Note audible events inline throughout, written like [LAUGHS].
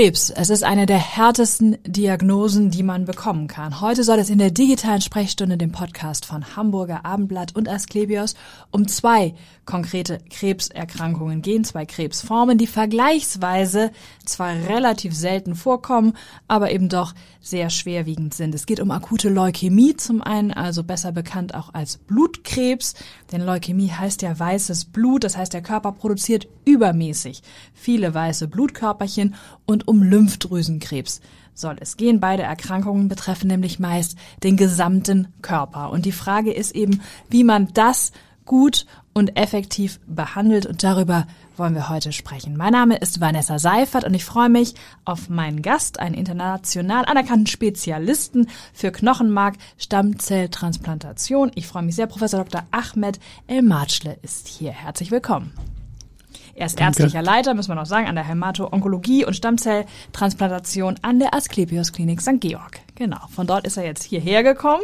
Krebs. Es ist eine der härtesten Diagnosen, die man bekommen kann. Heute soll es in der digitalen Sprechstunde, dem Podcast von Hamburger Abendblatt und Asklepios, um zwei konkrete Krebserkrankungen gehen, zwei Krebsformen, die vergleichsweise zwar relativ selten vorkommen, aber eben doch sehr schwerwiegend sind. Es geht um akute Leukämie zum einen, also besser bekannt auch als Blutkrebs, denn Leukämie heißt ja weißes Blut, das heißt der Körper produziert übermäßig viele weiße Blutkörperchen und um Lymphdrüsenkrebs soll es gehen. Beide Erkrankungen betreffen nämlich meist den gesamten Körper. Und die Frage ist eben, wie man das gut und effektiv behandelt. Und darüber wollen wir heute sprechen. Mein Name ist Vanessa Seifert und ich freue mich auf meinen Gast, einen international anerkannten Spezialisten für Knochenmark, Stammzelltransplantation. Ich freue mich sehr. Professor Dr. Ahmed El-Matschle ist hier. Herzlich willkommen. Er ist Danke. ärztlicher Leiter, müssen wir noch sagen, an der Hämato-Onkologie und Stammzelltransplantation an der Asklepios Klinik St. Georg. Genau, von dort ist er jetzt hierher gekommen.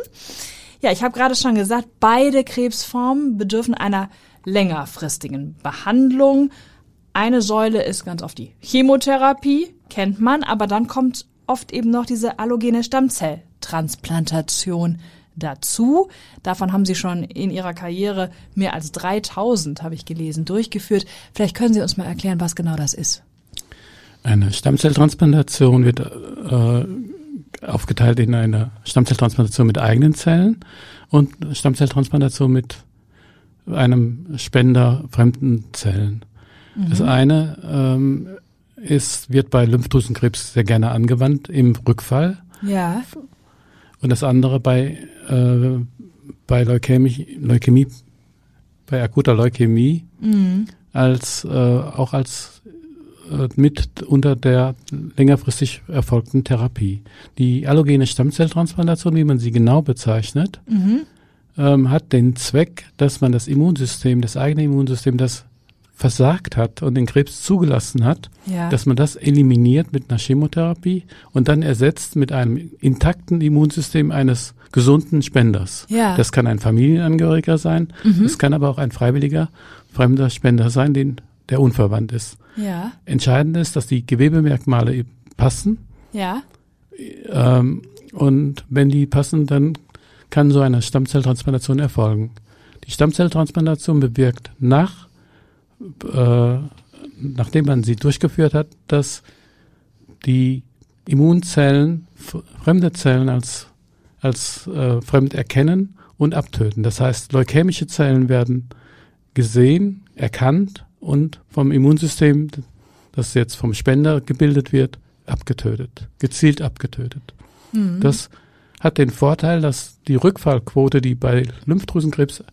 Ja, ich habe gerade schon gesagt, beide Krebsformen bedürfen einer längerfristigen Behandlung. Eine Säule ist ganz oft die Chemotherapie, kennt man, aber dann kommt oft eben noch diese allogene Stammzelltransplantation dazu. Davon haben Sie schon in Ihrer Karriere mehr als 3000, habe ich gelesen, durchgeführt. Vielleicht können Sie uns mal erklären, was genau das ist. Eine Stammzelltransplantation wird äh, aufgeteilt in eine Stammzelltransplantation mit eigenen Zellen und Stammzelltransplantation mit einem Spender fremden Zellen. Mhm. Das eine ähm, ist, wird bei Lymphdrüsenkrebs sehr gerne angewandt im Rückfall. Ja. Und das andere bei, äh, bei Leukämie, Leukämie, bei akuter Leukämie, mhm. als äh, auch als äh, mit unter der längerfristig erfolgten Therapie. Die allogene Stammzelltransplantation, wie man sie genau bezeichnet, mhm. ähm, hat den Zweck, dass man das Immunsystem, das eigene Immunsystem, das versagt hat und den Krebs zugelassen hat, ja. dass man das eliminiert mit einer Chemotherapie und dann ersetzt mit einem intakten Immunsystem eines gesunden Spenders. Ja. Das kann ein Familienangehöriger sein, mhm. es kann aber auch ein freiwilliger fremder Spender sein, den der unverwandt ist. Ja. Entscheidend ist, dass die Gewebemerkmale passen. Ja. Ähm, und wenn die passen, dann kann so eine Stammzelltransplantation erfolgen. Die Stammzelltransplantation bewirkt nach, äh, nachdem man sie durchgeführt hat, dass die Immunzellen fremde Zellen als, als äh, fremd erkennen und abtöten. Das heißt, leukämische Zellen werden gesehen, erkannt und vom Immunsystem, das jetzt vom Spender gebildet wird, abgetötet, gezielt abgetötet. Mhm. Das hat den Vorteil, dass die Rückfallquote, die bei Lymphdrüsenkrebs,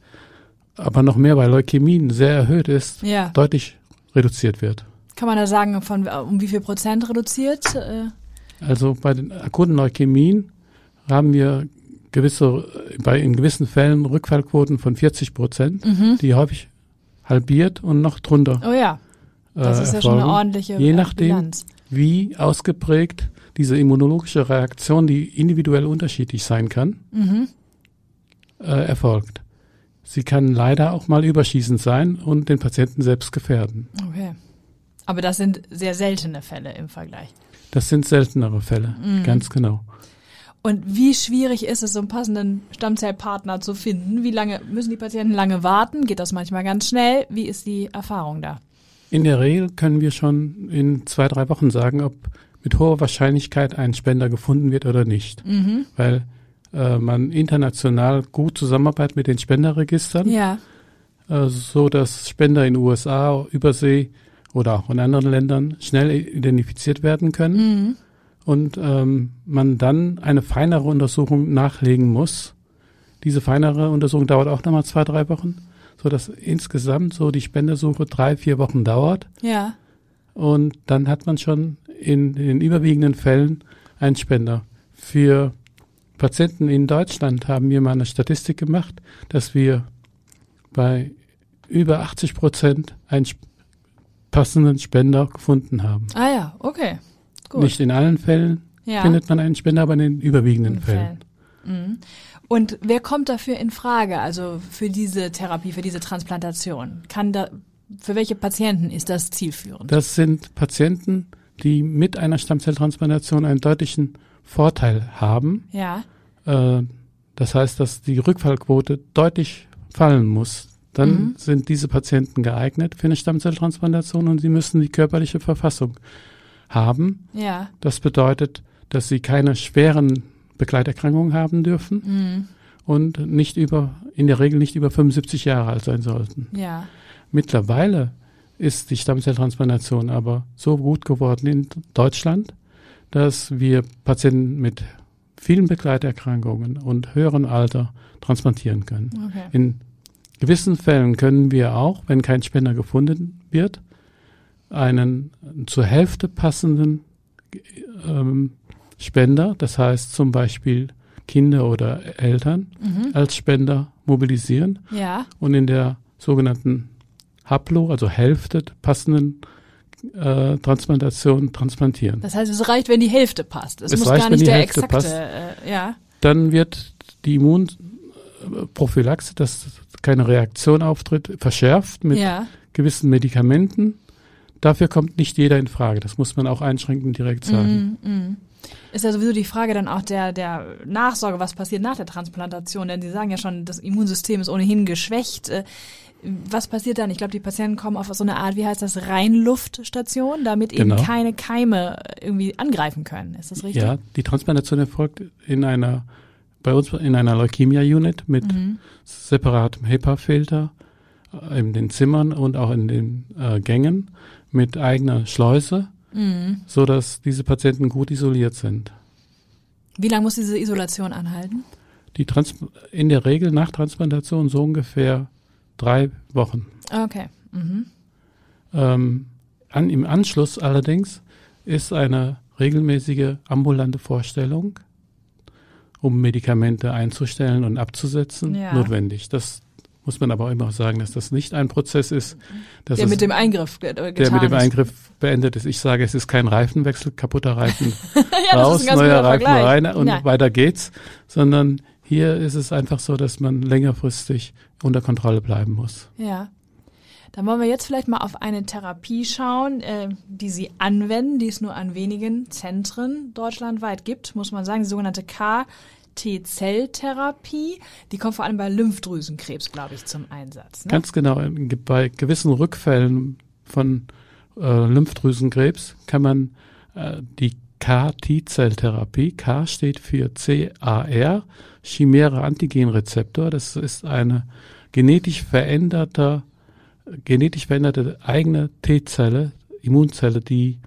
aber noch mehr bei Leukämien sehr erhöht ist, ja. deutlich reduziert wird. Kann man da sagen, von um wie viel Prozent reduziert? Äh? Also bei den akuten Leukämien haben wir gewisse, bei in gewissen Fällen Rückfallquoten von 40 Prozent, mhm. die häufig halbiert und noch drunter. Oh ja. Das äh, ist ja schon eine ordentliche Je nachdem, Bilanz. wie ausgeprägt diese immunologische Reaktion, die individuell unterschiedlich sein kann, mhm. äh, erfolgt. Sie kann leider auch mal überschießend sein und den Patienten selbst gefährden. Okay. Aber das sind sehr seltene Fälle im Vergleich. Das sind seltenere Fälle, mhm. ganz genau. Und wie schwierig ist es, so einen passenden Stammzellpartner zu finden? Wie lange müssen die Patienten lange warten? Geht das manchmal ganz schnell? Wie ist die Erfahrung da? In der Regel können wir schon in zwei, drei Wochen sagen, ob mit hoher Wahrscheinlichkeit ein Spender gefunden wird oder nicht. Mhm. Weil äh, man international gut zusammenarbeitet mit den Spenderregistern. Ja. Äh, so dass Spender in den USA, Übersee oder auch in anderen Ländern schnell identifiziert werden können. Mhm und ähm, man dann eine feinere Untersuchung nachlegen muss. Diese feinere Untersuchung dauert auch nochmal zwei, drei Wochen, so dass insgesamt so die Spendersuche drei, vier Wochen dauert. Ja. Und dann hat man schon in, in den überwiegenden Fällen einen Spender. Für Patienten in Deutschland haben wir mal eine Statistik gemacht, dass wir bei über 80 Prozent einen passenden Spender gefunden haben. Ah ja, okay. Gut. Nicht in allen Fällen ja. findet man einen Spender, aber in den überwiegenden in Fällen. Fällen. Mhm. Und wer kommt dafür in Frage, also für diese Therapie, für diese Transplantation? Kann da, für welche Patienten ist das zielführend? Das sind Patienten, die mit einer Stammzelltransplantation einen deutlichen Vorteil haben. Ja. Äh, das heißt, dass die Rückfallquote deutlich fallen muss. Dann Mhm. sind diese Patienten geeignet für eine Stammzelltransplantation und sie müssen die körperliche Verfassung haben. Ja. Das bedeutet, dass sie keine schweren Begleiterkrankungen haben dürfen Mhm. und nicht über, in der Regel nicht über 75 Jahre alt sein sollten. Ja. Mittlerweile ist die Stammzelltransplantation aber so gut geworden in Deutschland, dass wir Patienten mit vielen Begleiterkrankungen und höherem Alter transplantieren können. Okay. In gewissen Fällen können wir auch, wenn kein Spender gefunden wird, einen zur Hälfte passenden ähm, Spender, das heißt zum Beispiel Kinder oder Eltern, Mhm. als Spender mobilisieren Ja. und in der sogenannten Haplo, also Hälfte passenden äh, Transplantation transplantieren. Das heißt, es reicht, wenn die Hälfte passt. Es, Es muss reicht, gar wenn nicht die der Hälfte exakte, passt. äh, ja. Dann wird die Immunprophylaxe, dass keine Reaktion auftritt, verschärft mit Ja. gewissen Medikamenten. Dafür kommt nicht jeder in Frage. Das muss man auch einschränkend direkt sagen. Mhm, mhm. Ist ja sowieso die Frage dann auch der, der Nachsorge, was passiert nach der Transplantation, denn Sie sagen ja schon, das Immunsystem ist ohnehin geschwächt. Äh, Was passiert dann? Ich glaube, die Patienten kommen auf so eine Art, wie heißt das, Reinluftstation, damit eben Genau. keine Keime irgendwie angreifen können. Ist das richtig? Ja, die Transplantation erfolgt in einer, bei uns in einer Leukämia-Unit mit Mhm. separatem HEPA-Filter äh, in den Zimmern und auch in den äh, Gängen mit eigener Schleuse, Mhm. so dass diese Patienten gut isoliert sind. Wie lange muss diese Isolation anhalten? Die Trans in der Regel nach Transplantation so ungefähr drei Wochen. Okay. Mhm. Ähm, an, Im Anschluss allerdings ist eine regelmäßige ambulante Vorstellung, um Medikamente einzustellen und abzusetzen, Ja. notwendig. Das muss man aber auch immer sagen, dass das nicht ein Prozess ist, dass Der mit dem Eingriff ge- äh, getan der mit dem. Eingriff beendet ist. Ich sage, es ist kein Reifenwechsel, kaputter Reifen [LAUGHS] ja, raus, neuer Reifen Vergleich. rein und Ja. weiter geht's, sondern hier ist es einfach so, dass man längerfristig unter Kontrolle bleiben muss. Ja. Dann wollen wir jetzt vielleicht mal auf eine Therapie schauen, äh, die Sie anwenden, die es nur an wenigen Zentren deutschlandweit gibt, muss man sagen, die sogenannte KT-Zelltherapie. Die kommt vor allem bei Lymphdrüsenkrebs, glaube ich, zum Einsatz. Ne? Ganz genau, bei gewissen Rückfällen von äh, Lymphdrüsenkrebs kann man äh, die CAR-T-Zelltherapie, K steht für CAR, chimäre Antigenrezeptor, das ist eine genetisch veränderte, genetisch veränderte eigene T-Zelle, Immunzelle, die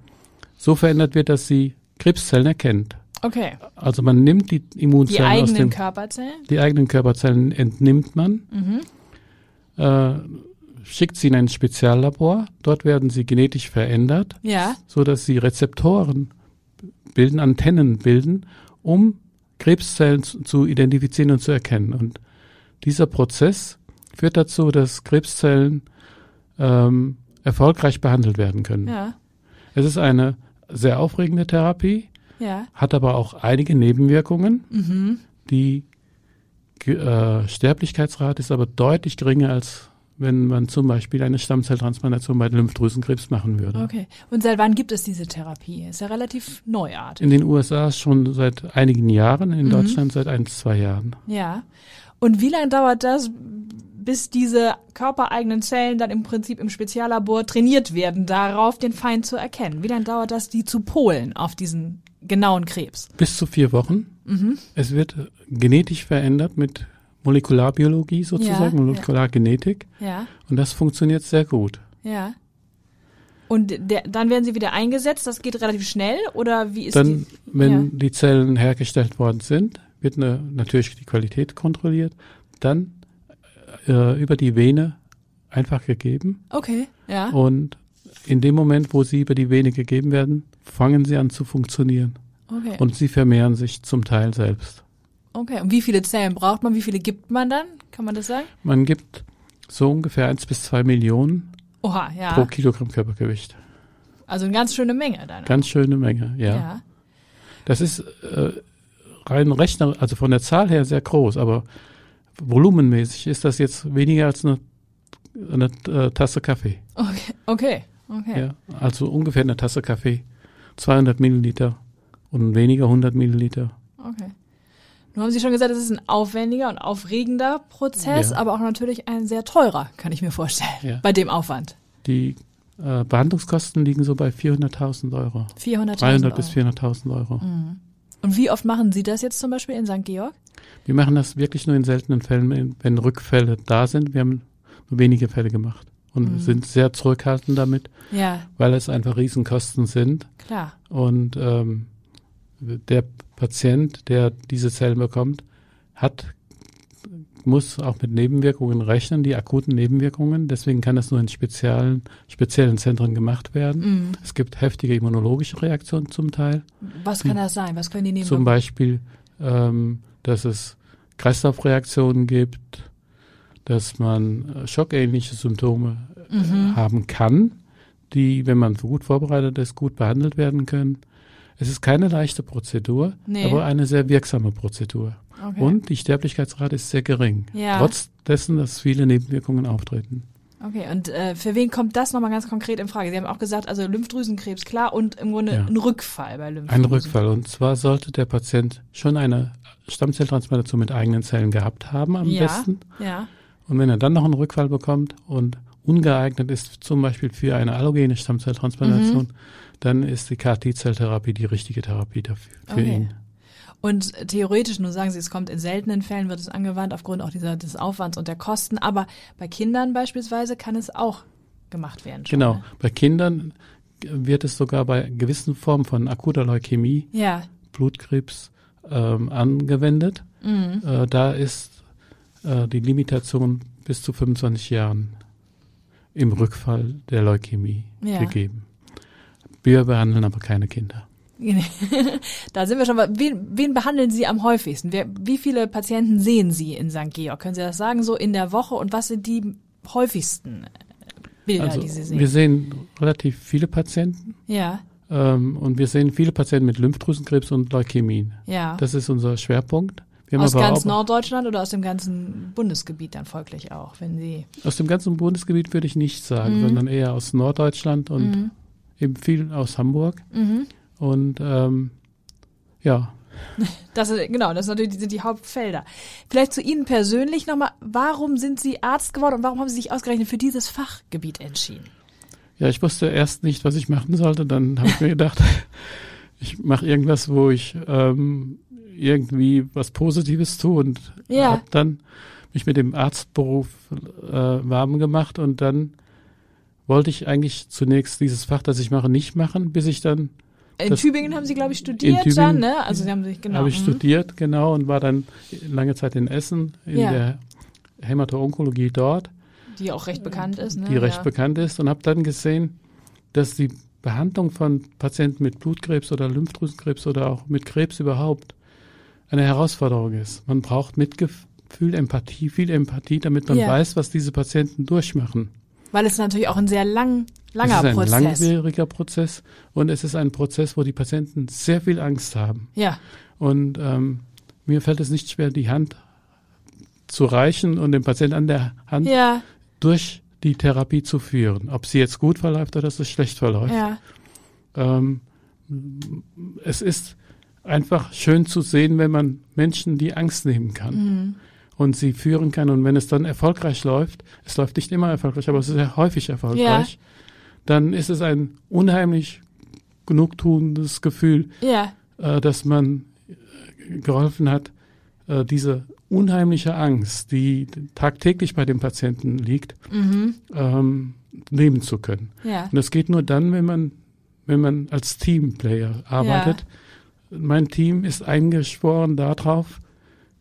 so verändert wird, dass sie Krebszellen erkennt. Okay. Also man nimmt die Die Immunzellen aus eigenen dem Körperzellen? die eigenen Körperzellen entnimmt man, Mhm. äh, schickt sie in ein Speziallabor. Dort werden sie genetisch verändert, Ja. so dass sie Rezeptoren bilden, Antennen bilden, um Krebszellen zu, identifizieren und zu erkennen. Und dieser Prozess führt dazu, dass Krebszellen ähm, erfolgreich behandelt werden können. Ja. Es ist eine sehr aufregende Therapie, Ja. hat aber auch einige Nebenwirkungen. Mhm. Die äh, Sterblichkeitsrate ist aber deutlich geringer, als wenn man zum Beispiel eine Stammzelltransplantation bei Lymphdrüsenkrebs machen würde. Okay. Und seit wann gibt es diese Therapie? Ist ja relativ neuartig. In den USA schon seit einigen Jahren, in Mhm. Deutschland seit ein, zwei Jahren. Ja. Und wie lange dauert das, bis diese körpereigenen Zellen dann im Prinzip im Speziallabor trainiert werden, darauf den Feind zu erkennen? Wie lange dauert das, die zu polen auf diesen genauen Krebs? Bis zu vier Wochen. Mhm. Es wird genetisch verändert mit Molekularbiologie sozusagen, Ja, Molekulargenetik. Ja, Und das funktioniert sehr gut. ja. Und der, dann werden sie wieder eingesetzt. Das geht relativ schnell oder wie ist Dann, die? wenn ja. die Zellen hergestellt worden sind, wird eine, natürlich die Qualität kontrolliert, dann äh, über die Vene einfach gegeben. Okay, ja. Und in dem Moment, wo sie über die Vene gegeben werden, fangen sie an zu funktionieren. Okay. Und sie vermehren sich zum Teil selbst. Okay. Und wie viele Zellen braucht man? Wie viele gibt man dann? Kann man das sagen? Man gibt so ungefähr eins bis zwei Millionen Oha, ja. pro Kilogramm Körpergewicht. Also eine ganz schöne Menge dann. Ganz schöne Menge, ja. ja. Das ist äh, rein Rechner, also von der Zahl her sehr groß, aber volumenmäßig ist das jetzt weniger als eine, eine äh, Tasse Kaffee. Okay, okay, okay. Ja, also ungefähr eine Tasse Kaffee, 200 Milliliter und weniger 100 Milliliter. okay. Nun haben Sie schon gesagt, es ist ein aufwendiger und aufregender Prozess, Ja. aber auch natürlich ein sehr teurer, kann ich mir vorstellen, Ja. bei dem Aufwand. Die äh, Behandlungskosten liegen so bei 400.000 Euro. 400.000 300 bis Euro. 400.000 Euro. Und wie oft machen Sie das jetzt zum Beispiel in St. Georg? Wir machen das wirklich nur in seltenen Fällen, wenn Rückfälle da sind. Wir haben nur wenige Fälle gemacht und Mhm. sind sehr zurückhaltend damit, Ja, weil es einfach Riesenkosten sind. klar. Und ähm, der Patient, der diese Zellen bekommt, hat muss auch mit Nebenwirkungen rechnen, die akuten Nebenwirkungen. Deswegen kann das nur in speziellen, speziellen Zentren gemacht werden. Mhm. Es gibt heftige immunologische Reaktionen zum Teil. Was kann das sein? Was können die nehmen? Zum Beispiel, ähm, dass es Kreislaufreaktionen gibt, dass man äh, schockähnliche Symptome äh, Mhm. haben kann, die, wenn man gut vorbereitet ist, gut behandelt werden können. Es ist keine leichte Prozedur, Nee. aber eine sehr wirksame Prozedur. Okay. Und die Sterblichkeitsrate ist sehr gering, Ja. trotz dessen, dass viele Nebenwirkungen auftreten. Okay, und äh, für wen kommt das nochmal ganz konkret in Frage? Sie haben auch gesagt, also Lymphdrüsenkrebs, klar, und im Grunde Ja. ein Rückfall bei Lymphdrüsen. Ein Rückfall. Und zwar sollte der Patient schon eine Stammzelltransplantation mit eigenen Zellen gehabt haben am Ja. besten. Ja, Und wenn er dann noch einen Rückfall bekommt und ungeeignet ist, zum Beispiel für eine allogene Stammzelltransplantation, Mhm. dann ist die KT-Zelltherapie die richtige Therapie dafür, für Okay. ihn. und theoretisch, nur sagen Sie, es kommt in seltenen Fällen, wird es angewandt aufgrund auch dieser, des Aufwands und der Kosten, aber bei Kindern beispielsweise kann es auch gemacht werden. Schon, Genau. ne? Bei Kindern wird es sogar bei gewissen Formen von akuter Leukämie, Ja, Blutkrebs, ähm, angewendet. mhm. Äh, da ist äh, die Limitation bis zu 25 Jahren im Rückfall der Leukämie Ja. gegeben. Wir behandeln aber keine Kinder. [LAUGHS] da sind wir schon. bei- Wen, wen behandeln Sie am häufigsten? Wer, wie viele Patienten sehen Sie in St. Georg? Können Sie das sagen, so in der Woche? Und was sind die häufigsten Bilder, Also die Sie sehen? wir sehen relativ viele Patienten ja, ähm, und wir sehen viele Patienten mit Lymphdrüsenkrebs und Leukämien. ja. Das ist unser Schwerpunkt. Aus ganz Norddeutschland oder aus dem ganzen Bundesgebiet dann folglich auch, wenn Sie. aus dem ganzen Bundesgebiet würde ich nicht sagen, Mhm. sondern eher aus Norddeutschland und Mhm. eben viel aus Hamburg. Mhm. Und ähm, ja, [LAUGHS] Das ist, genau, das sind natürlich die, sind die Hauptfelder. Vielleicht zu Ihnen persönlich nochmal, warum sind Sie Arzt geworden und warum haben Sie sich ausgerechnet für dieses Fachgebiet entschieden? ja, ich wusste erst nicht, was ich machen sollte. Dann habe ich mir gedacht, [LAUGHS] ich mache irgendwas, wo ich ähm, irgendwie was Positives tue und Ja. habe dann mich mit dem Arztberuf äh, warm gemacht und dann wollte ich eigentlich zunächst dieses Fach, das ich mache, nicht machen, bis ich dann In Das- Tübingen haben Sie, glaube ich, studiert Tübingen, dann, ne? Also Sie haben sich, genau. habe ich mhm. studiert, genau, und war dann lange Zeit in Essen in Ja. der Hämato-Onkologie dort, Die auch recht bekannt ist, ne? die recht ja. bekannt ist, und habe dann gesehen, dass die Behandlung von Patienten mit Blutkrebs oder Lymphdrüsenkrebs oder auch mit Krebs überhaupt eine Herausforderung ist. Man braucht Mitgefühl, Empathie, viel Empathie, damit man Ja. weiß, was diese Patienten durchmachen. Weil es natürlich auch ein sehr lang, langer es ist ein Prozess. langwieriger Prozess und es ist ein Prozess, wo die Patienten sehr viel Angst haben. Ja, Und ähm, mir fällt es nicht schwer, die Hand zu reichen und den Patienten an der Hand ja, durch die Therapie zu führen. Ob sie jetzt gut verläuft oder dass es schlecht verläuft. ja. Ähm, es ist einfach schön zu sehen, wenn man Menschen die Angst nehmen kann Mhm. und sie führen kann. Und wenn es dann erfolgreich läuft, es läuft nicht immer erfolgreich, aber es ist sehr häufig erfolgreich, dann ist es ein unheimlich genugtuendes Gefühl, Ja, äh, dass man äh, geholfen hat, äh, diese unheimliche Angst, die tagtäglich bei dem Patienten liegt, mhm. ähm, nehmen zu können. ja, Und das geht nur dann, wenn man, wenn man als Teamplayer arbeitet. Mein Team ist eingeschworen darauf,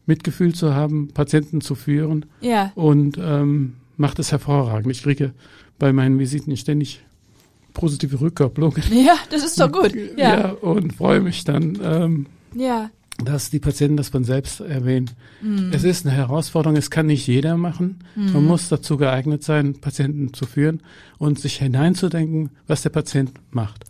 Mitgefühl zu haben, Patienten zu führen ja. und ähm, macht es hervorragend. Ich kriege bei meinen Visiten ständig positive Rückkopplungen. [LAUGHS] Ja, das ist doch gut. Ja, Ja, und freue mich dann, ähm, ja. dass die Patienten das von selbst erwähnen. Mhm. Es ist eine Herausforderung, es kann nicht jeder machen. Man muss dazu geeignet sein, Patienten zu führen und sich hineinzudenken, was der Patient macht.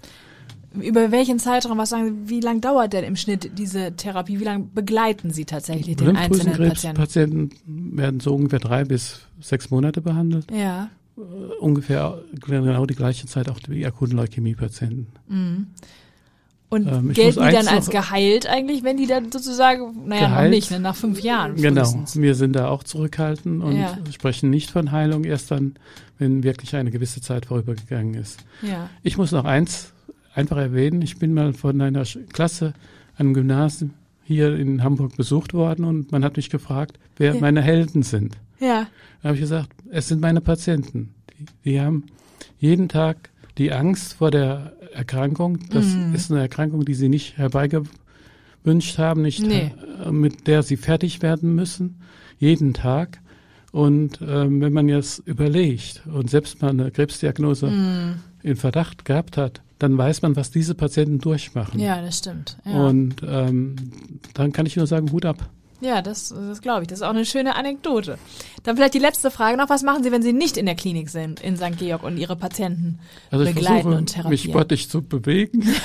Über welchen Zeitraum, was sagen Sie, wie lange dauert denn im Schnitt diese Therapie? Wie lange begleiten Sie tatsächlich den einzelnen Patienten? Patienten werden so ungefähr drei bis sechs Monate behandelt. Ja. Äh, ungefähr genau die gleiche Zeit auch die akuten Leukämie-Patienten. Mhm. Und Ähm, gelten die dann als noch- geheilt eigentlich, wenn die dann sozusagen, naja, noch Geheilt? nicht, ne, nach fünf Jahren Genau, frühestens. wir sind da auch zurückhaltend und Ja. sprechen nicht von Heilung erst dann, wenn wirklich eine gewisse Zeit vorübergegangen ist. Ja. Ich muss noch eins einfach erwähnen. Ich bin mal von einer Klasse an einem Gymnasium hier in Hamburg besucht worden und man hat mich gefragt, wer Ja. meine Helden sind. Ja. Da habe ich gesagt, es sind meine Patienten. Die, die haben jeden Tag die Angst vor der Erkrankung. Das Mhm. ist eine Erkrankung, die sie nicht herbeigewünscht haben, nicht Nee. mit der sie fertig werden müssen, jeden Tag. Und ähm, wenn man jetzt überlegt und selbst mal eine Krebsdiagnose Mhm. in Verdacht gehabt hat, dann weiß man, was diese Patienten durchmachen. Ja, das stimmt. Ja, Und ähm, dann kann ich nur sagen, Hut ab. ja das, das glaube ich. Das ist auch eine schöne Anekdote. Dann vielleicht die letzte Frage noch. Was machen Sie, wenn Sie nicht in der Klinik sind, in St. Georg und Ihre Patienten Also begleiten versuche, und mich therapieren? sportlich zu bewegen. [LAUGHS]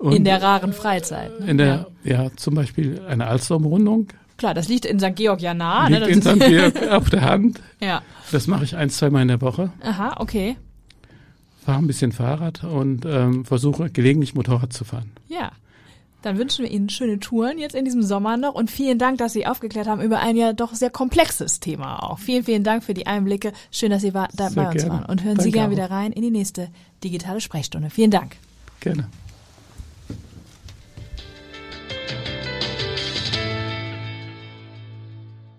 In der raren Freizeit. Ne? in der, ja. zum Beispiel eine Alsterumrundung Klar, das liegt in St. Georg ja nah. liegt ne? in St. Georg auf der Hand. [LAUGHS] ja. Das mache ich ein, zweimal in der Woche. Aha, okay. Fahre ein bisschen Fahrrad und ähm, versuche gelegentlich Motorrad zu fahren. Ja. Dann wünschen wir Ihnen schöne Touren jetzt in diesem Sommer noch und vielen Dank, dass Sie aufgeklärt haben über ein ja doch sehr komplexes Thema auch. Vielen, vielen Dank für die Einblicke. Schön, dass Sie war, da Sehr bei uns gerne. waren. Und hören Sie Danke gern auch. wieder rein in die nächste digitale Sprechstunde. Vielen Dank. Gerne.